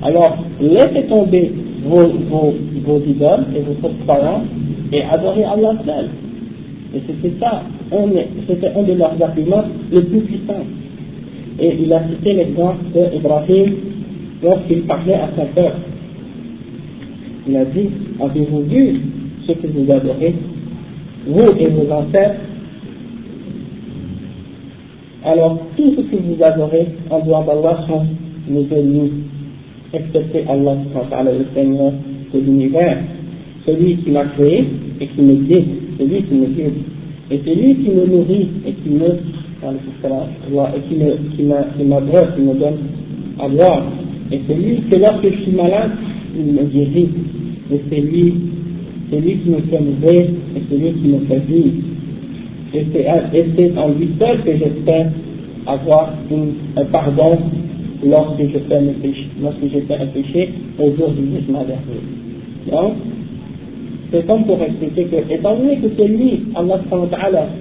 alors, laissez tomber vos, vos, vos idoles et vos croyances et adorez Allah seul. Et c'était ça, c'était un de leurs arguments les plus puissants. Et il a cité l'exemple d'Ibrahim lorsqu'il parlait à son peuple. Il a dit, avez-vous vu ce que vous adorez, vous et vos ancêtres? Alors, tout ce que vous adorez en dehors d'Allah sont nos ennemis excepté Allah, le Seigneur de l'univers, celui qui m'a créé et qui me guide, celui qui me guide, et celui qui me nourrit et qui me, et qui me, qui m'adresse, qui me donne à boire, et celui que lorsque je suis malade, il me guérit, et c'est lui, c'est lui qui me fait mourir, et c'est lui qui me fait vivre. Et c'est en lui seul que j'espère avoir un pardon lorsque je fais un péché, au jour du. Donc, c'est comme pour expliquer que, étant donné que c'est lui, Allah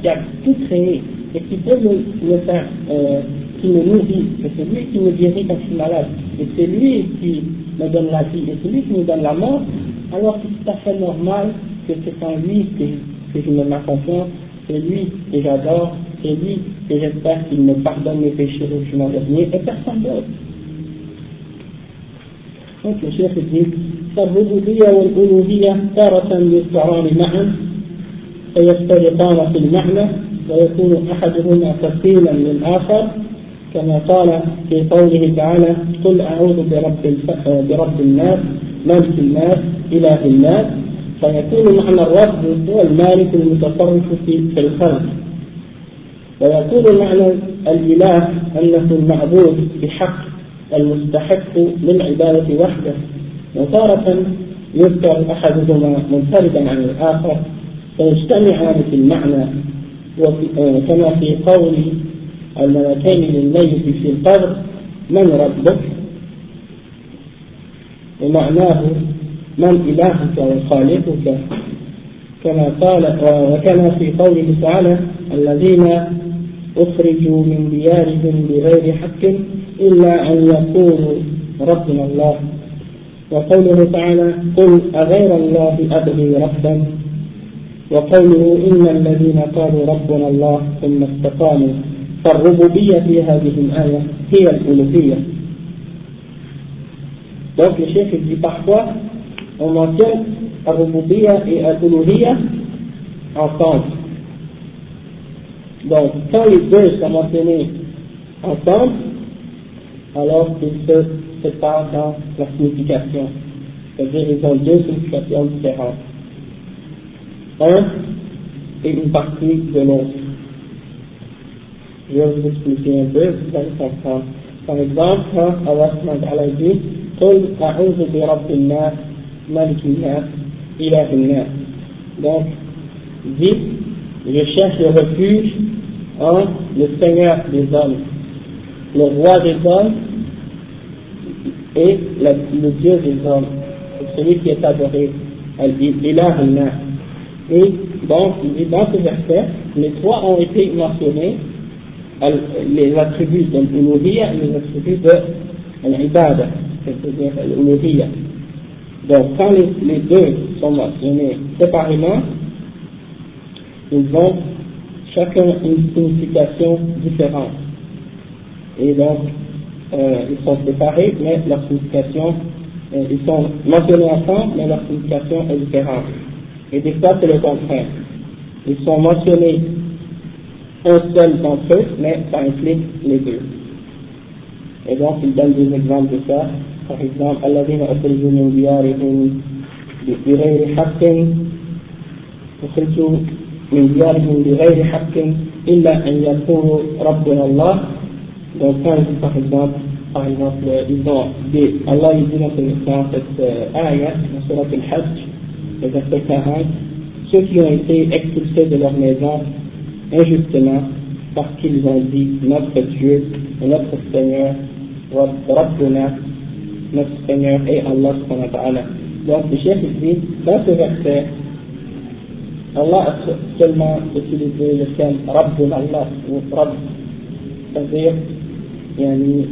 qui a tout créé et qui peut le, le faire, euh, qui me nourrit, et c'est lui qui me guérit quand je suis malade, et c'est lui qui me donne la vie, et c'est lui qui me donne la mort, alors c'est tout à fait normal que c'est en lui que, que je me mets confiance, c'est lui que j'adore, c'est lui que j'espère qu'il me pardonne mes péchés au jugement dernier, et personne d'autre. Donc le chef dit, فالربوبية والألوهية تارة يذكران معا فيفترقان في المعنى ويكون أحدهما تفصيلا للآخر كما قال في قوله تعالى قل أعوذ برب, برب الناس ملك الناس إله الناس فيكون معنى الرب هو المالك المتصرف في الخلق ويكون معنى الإله أنه المعبود بحق المستحق للعبادة وحده. وتارة يذكر أحدهما منفردا عن الآخر فيجتمعان في المعنى كما في قول الملكين للميت في القبر من ربك؟ ومعناه من إلهك وخالقك؟ كما قال وكما في قوله تعالى الذين أخرجوا من ديارهم بغير حق إلا أن يقولوا ربنا الله. وقوله تعالى قل أغير الله أبغي ربا. وقوله إن الذين قالوا ربنا الله ثم استقاموا فالربوبية في هذه الآية هي الألوهية. Donc le chef dit parfois, on mentionne Al-Rububiyya et Al-Uluhiyya ensemble. Donc quand les deux sont mentionnés ensemble, alors qu'ils se séparent dans la signification. C'est-à-dire ils ont deux significations différentes. Un et une partie de l'autre. Je vais vous expliquer un peu, vous allez comprendre. Par exemple, quand Allah dit قل أعوذ برب الناس ملك الناس إله الناس donc dit je cherche le refuge en le Seigneur des hommes le roi des hommes et le, Dieu des hommes. Celui qui est adoré. Elle dit Ilah et donc dans ce verset les trois ont été mentionnés. Les attributs de l'Uluhiyya et les attributs de l'Ibada c'est-à-dire l'Uluhiyya. Donc, quand les, deux sont mentionnés séparément, ils ont chacun une signification différente. Et donc, euh, ils sont séparés, mais leur signification, euh, ils sont mentionnés ensemble, mais leur signification est différente. Et des fois, c'est le contraire. Ils sont mentionnés un seul d'entre eux, mais ça implique les deux. Et donc, il donne des exemples de ça. Par exemple, الذين أخرجوا من ديارهم بغير حق أخرجوا من ديارهم بغير حق إلا أن يقولوا ربنا الله. Donc, quand il dit par exemple, par exemple, ils ont des, Allah il dit dans dans Surat al-Hajj, le verset 40, ceux qui ont été expulsés de leur maison injustement parce qu'ils ont dit notre Dieu et notre Seigneur Rabbuna, notre Seigneur et Allah. Donc le chef dit, dans ce verset, Allah a seulement utilisé le terme Rabbuna Allah ou Rabb, c'est-à-dire yani.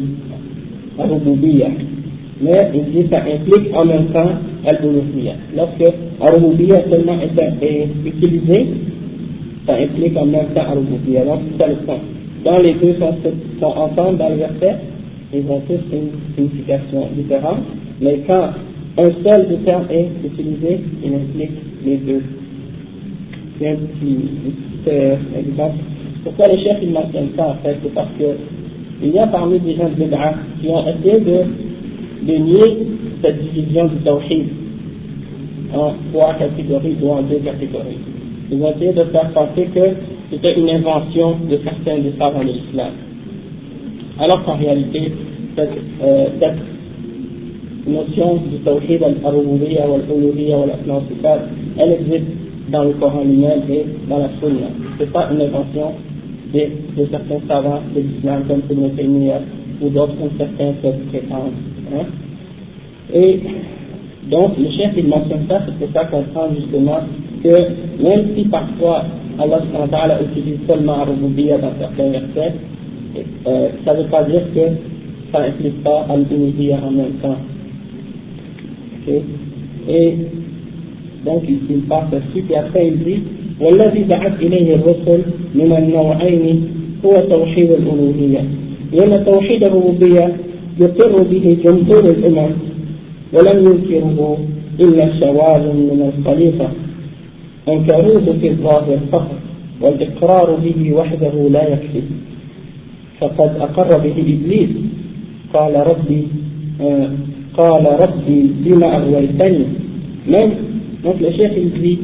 Mais il dit ça implique en même temps Al-Uluhiyya. Lorsque Arububiyya seulement est, utilisé, ça implique en même temps Arububiyya. Donc c'est ça le sens. Dans les deux sont, sont ensemble dans le verset, ils ont tous une signification différente, mais quand un seul des termes est utilisé, il implique les deux. Petit, exemple. Pourquoi les chefs ils mentionnent ça en fait C'est parce que il y a parmi des gens de Bédra qui ont essayé de, de nier cette division du tawhid en trois catégories ou en deux catégories. Ils ont essayé de faire penser que c'était une invention de certains des savants de alors qu'en réalité, cette, euh, notion du tawhid al-rububiyya wal-uluhiyya wal sifat elle existe dans le Coran lui-même et dans la Sunna. Ce n'est pas une invention de, de, certains savants de l'islam comme Ibn Taymiyyah ou d'autres comme certains peuvent. Hein. Et donc, le chef il mentionne ça, c'est pour ça qu'on comprend justement que même si parfois Allah utilise seulement Rububiyya dans certains versets, euh, ça ne veut pas dire que ça n'implique pas Al-Uluhiyya en même temps. Et donc là-dessus, puis après il dit والذي دعت إليه الرسل من النوعين هو توحيد الألوهية. لأن توحيد الربوبية يقر به جمهور الأمم ولم ينكره إلا شواذ من الخليفة. أنكروه في الظاهر فقط والإقرار به وحده لا يكفي. فقد أقر به إبليس. قال ربي آه قال ربي بما أغويتني. même donc le chef il dit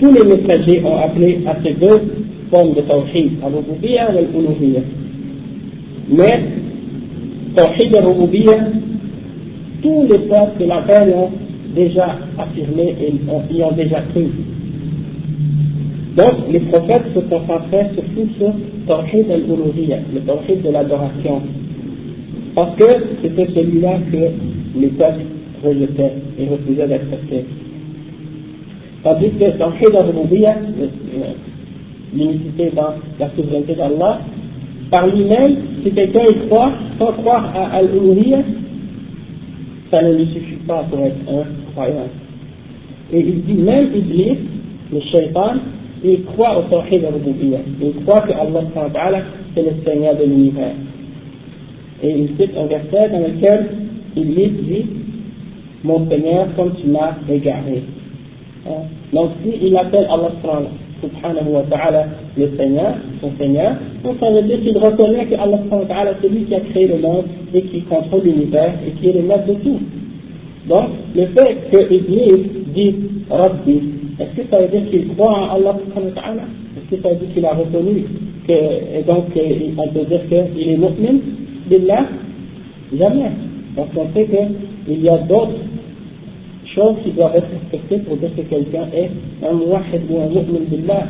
tous les messagers ont appelé à ces deux formes de tawhid al-rububiyya et al-uluhiyya. Mais tawhid al-rububiyya tous les peuples de la terre ont déjà affirmé et y ont déjà cru. Donc les prophètes se concentraient surtout sur tawhid al-uluhiyya le tawhid de l'adoration. Parce que c'était celui-là que les peuples rejetaient et refusaient d'accepter. Tandis que Tawhid al-Rububiyya, l'unicité dans la souveraineté d'Allah, par lui-même, si quelqu'un y croit, sans croire à al-Uluhiyya, ça ne lui suffit pas pour être un croyant. Et il dit même Iblis, le shaitan, il croit au Tawhid al-Rububiyya. Il croit que Allah c'est le Seigneur de l'univers. Et il cite un verset dans lequel il dit Mon Seigneur, comme tu m'as égaré. Hein? Donc, s'il appelle Allah subhanahu wa ta'ala le Seigneur, son Seigneur, donc ça veut dire qu'il reconnaît que Allah subhanahu wa ta'ala c'est lui qui a créé le monde et qui contrôle l'univers et qui est le maître de tout. Donc, le fait que Iblis dit Rabbi, est-ce que ça veut dire qu'il croit en Allah subhanahu wa ta'ala? Est-ce que ça veut dire qu'il a reconnu que, et donc, on peut dire qu'il est mu'min? Billah Jamais. Parce qu'on sait qu'il y a d'autres choses qui doivent être respectées pour dire que quelqu'un est un muwahid ou un mu'min billah.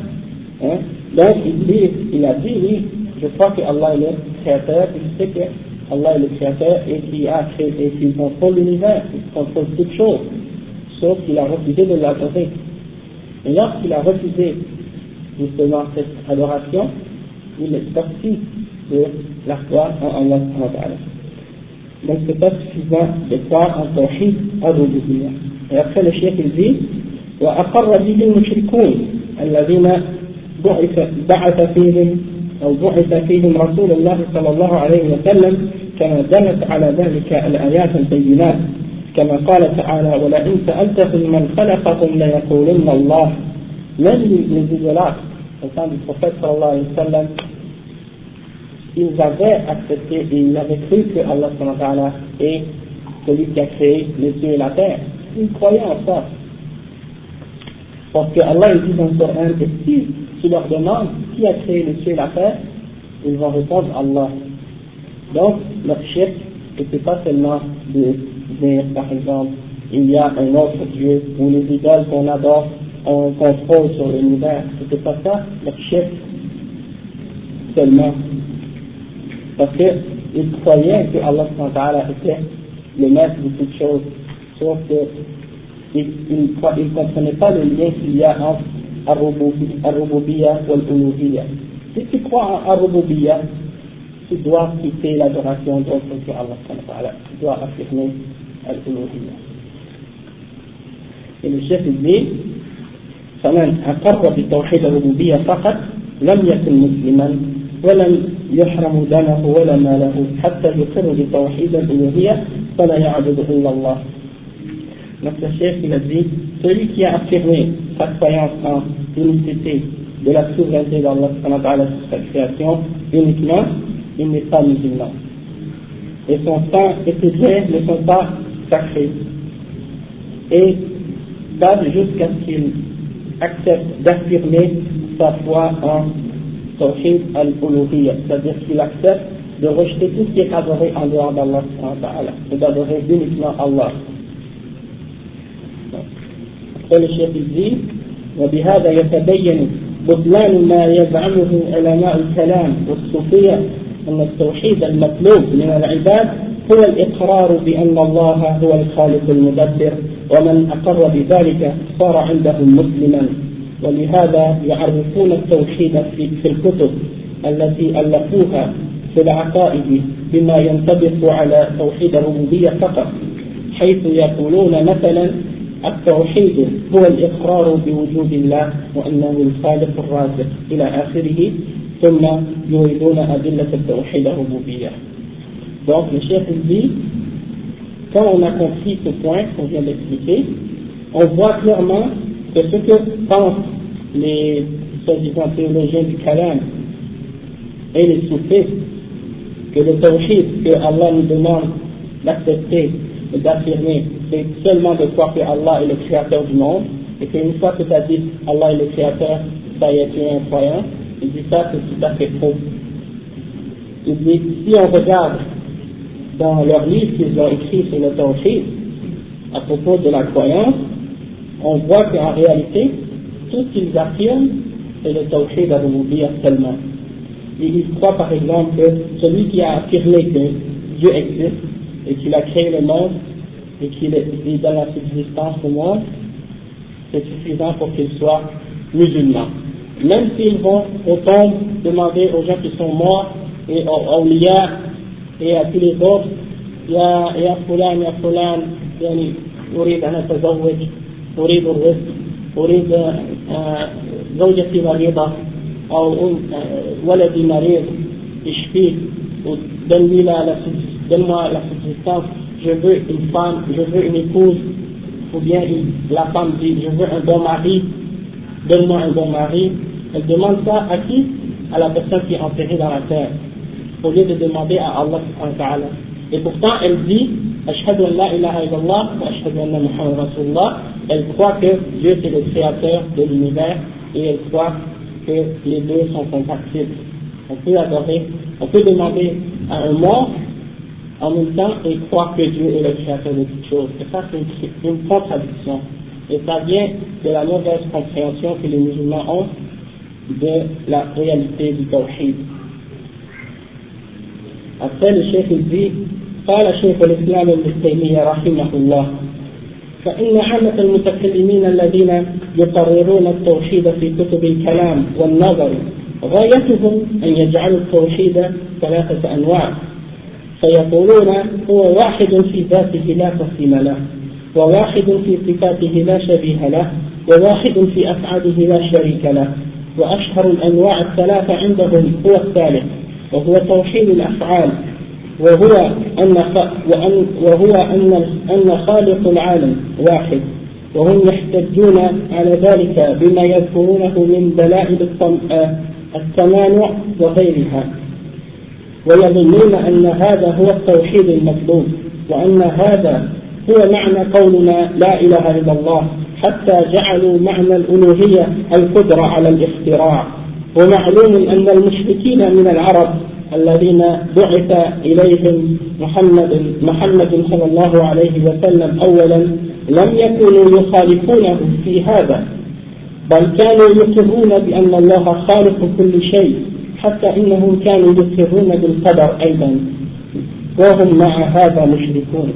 Hein? Donc, il, dit, il a dit, oui, je crois que Allah est le créateur, il sait que Allah est le créateur et qu'il a créé, et qu'il contrôle l'univers, il contrôle toutes choses, sauf qu'il a refusé de l'adorer. Et lorsqu'il a refusé justement cette adoration, il est sorti de la foi en Allah. Donc c'est pas suffisant de croire en tawhid al-rububiyya. Et après le chef il dit وأقر به المشركون الذين بعث بعث فيهم أو بعث فيهم رسول الله صلى الله عليه وسلم كما دلت على ذلك الآيات البينات. كما قال تعالى ولئن سألتهم من خلقهم ليقولن الله. les idolâtres au temps du prophète sallallahu alayhi wa ils avaient accepté et ils avaient cru que Allah est celui qui a créé les cieux et la terre. Ils croyaient en ça. Parce que Allah dit dans le Coran, et si tu leur demandes qui a créé les cieux et la terre, ils vont répondre Allah. Donc, leur chef, ce n'est pas seulement de dire, par exemple, il y a un autre Dieu, ou les idoles qu'on adore ont contrôle sur l'univers. Ce n'est pas ça, leur chef seulement parce qu'ils croyaient que Allah était le maître de toutes choses, sauf qu'ils ne comprenaient pas le lien qu'il y a entre Ar-Rububiyya Al-Uluhiyya. Si tu crois en Ar-Rububiyya, tu dois quitter l'adoration d'autre que Allah tu dois affirmer Al-Uluhiyya. Et le chef dit فمن أقر بتوحيد الربوبية فقط لم يكن مسلما ولم يحرم دمه ولا ماله حتى يقر بتوحيد الألوهية فلا يعبد إلا الله. Donc le chef il a dit, celui qui a affirmé sa croyance en l'unicité de la souveraineté d'Allah sur sa création uniquement, il n'est pas musulman. Et son sang et ses biens ne sont pas sacrés. Et ça jusqu'à ce qu'il accepte d'affirmer sa foi en tawhid al-uluhiyya, c'est-à-dire qu'il accepte de rejeter tout ce qui est adoré en dehors d'Allah et d'adorer uniquement Allah. Après le chef il dit وبهذا يتبين بطلان ما يزعمه علماء الكلام والصوفية أن التوحيد المطلوب من العباد هو الإقرار بأن الله هو الخالق المدبر ومن أقر بذلك صار عندهم مسلما ولهذا يعرفون التوحيد في, الكتب التي ألفوها في العقائد بما ينطبق على توحيد الربوبية فقط حيث يقولون مثلا التوحيد هو الإقرار بوجود الله وأنه الخالق الرازق إلى آخره ثم يريدون أدلة التوحيد الربوبية. Donc le chef dit, quand on a compris ce point qu'on vient d'expliquer, on voit clairement que ce que pensent les soi-disant théologiens du Kalam et les soufistes, que le tawhid que Allah nous demande d'accepter et d'affirmer, c'est seulement de croire que Allah est le créateur du monde, et qu'une fois que tu dit Allah est le créateur, ça y est, tu es un croyant, il dit ça, c'est tout à fait faux. Il dit, si on regarde dans leurs livres qu'ils ont écrits sur le tawhid, à propos de la croyance, on voit qu'en réalité, tout ce qu'ils affirment, c'est le tawhid al seulement. Et ils croient par exemple que celui qui a affirmé que Dieu existe et qu'il a créé le monde et qu'il est dans la subsistance au monde, c'est suffisant pour qu'il soit musulman. Même s'ils vont au tombe demander aux gens qui sont morts et aux awliya et à tous les autres, يا يا فلان يا فلان يعني أريد أن أتزوج أريد الرزق أريد زوجتي مريضة أو ولدي مريض اشفيه donne-lui la, la, donne-moi la subsistance, je veux une femme, je veux une épouse, ou bien la femme dit, je veux un bon mari, donne-moi un bon mari. Elle demande ça à qui À la personne qui est enterrée dans la terre, au lieu de demander à Allah. Et pourtant, elle dit, Ashhadu an la ilaha illallah wa ashhadu Muhammad Rasulullah. Elle croit que Dieu est le créateur de l'univers et elle croit que les deux sont compatibles. On peut adorer, on peut demander à un mort en même temps et croire que Dieu est le créateur de toutes choses. Et ça, c'est une, contradiction. Et ça vient de la mauvaise compréhension que les musulmans ont de la réalité du tawhid. Après, le chef dit, قال شيخ الإسلام ابن تيمية رحمه الله فإن عامة المتكلمين الذين يقررون التوحيد في كتب الكلام والنظر غايتهم أن يجعلوا التوحيد ثلاثة أنواع فيقولون هو واحد في ذاته لا قسم له وواحد في صفاته لا شبيه له وواحد في أفعاله لا شريك له وأشهر الأنواع الثلاثة عندهم هو الثالث وهو توحيد الأفعال. وهو أن وأن وهو أن أن خالق العالم واحد وهم يحتجون على ذلك بما يذكرونه من دلائل التمانع وغيرها. ويظنون أن هذا هو التوحيد المطلوب وأن هذا هو معنى قولنا لا إله إلا الله حتى جعلوا معنى الألوهية القدرة على الاختراع. ومعلوم أن المشركين من العرب الذين بعث إليهم محمد محمد صلى الله عليه وسلم أولا لم يكونوا يخالفونه في هذا بل كانوا يقرون بأن الله خالق كل شيء حتى إنهم كانوا يقرون بالقدر أيضا وهم مع هذا مشركون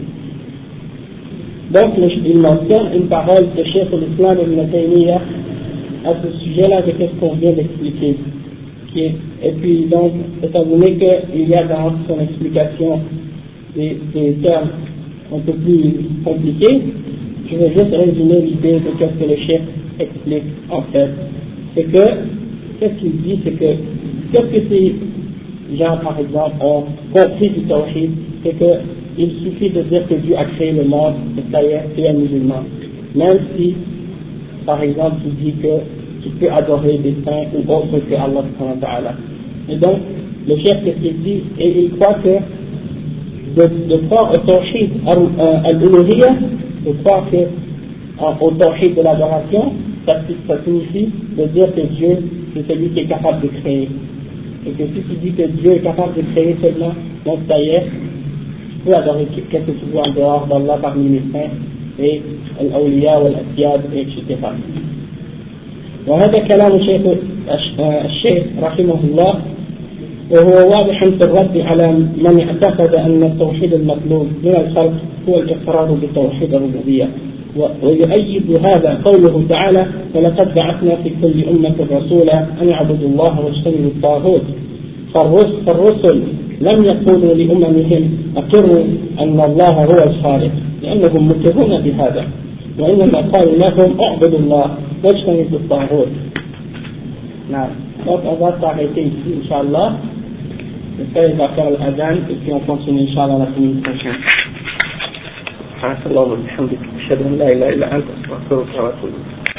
Donc, il mentionne une parole de Cheikh l'Islam ibn Taymiyyah à ce sujet-là de ce qu'on vient d'expliquer. Et puis, donc, étant donné qu'il y a dans son explication des, termes un peu plus compliqués, je vais juste résumer l'idée de ce que le chef explique en fait. C'est que, qu'est-ce qu'il dit, c'est que, qu'est-ce que ces gens, par exemple, ont compris du tawhid, c'est qu'il suffit de dire que Dieu a créé le monde, et ça y est, c'est un musulman. Même si, par exemple, tu dis que tu peux adorer des saints ou autres que Allah. Et donc, le chef qu'est-ce qu'il dit Et il croit que de, de croire au tawhid al-uluhiyya, de croire que, tawhid de l'adoration, ça, ça signifie de dire que Dieu, c'est celui qui est capable de créer. Et que si tu dis que Dieu est capable de créer seulement, donc ça y est, tu peux adorer quelque chose en dehors d'Allah parmi les saints et al-awliya ou al etc. وهذا كلام الشيخ الشيخ رحمه الله وهو واضح في الرد على من اعتقد أن التوحيد المطلوب من الخلق هو الإقرار بتوحيد الربوبية. ويؤيد هذا قوله تعالى ولقد بعثنا في كل أمة رسولا أن يعبدوا الله واجتنبوا الطاغوت فالرسل, لم يقولوا لأممهم أقروا أن الله هو الخالق لأنهم مقرون بهذا. وإنما قالوا لهم اعبدوا الله واجتنبوا الطاغوت نعم Donc on va s'arrêter ici, Inch'Allah. J'espère qu'il va faire l'adhan et puis on continue, Inch'Allah, la semaine prochaine. سبحانك اللهم وبحمدك أشهد أن لا إله إلا أنت أستغفرك وأتوب إليك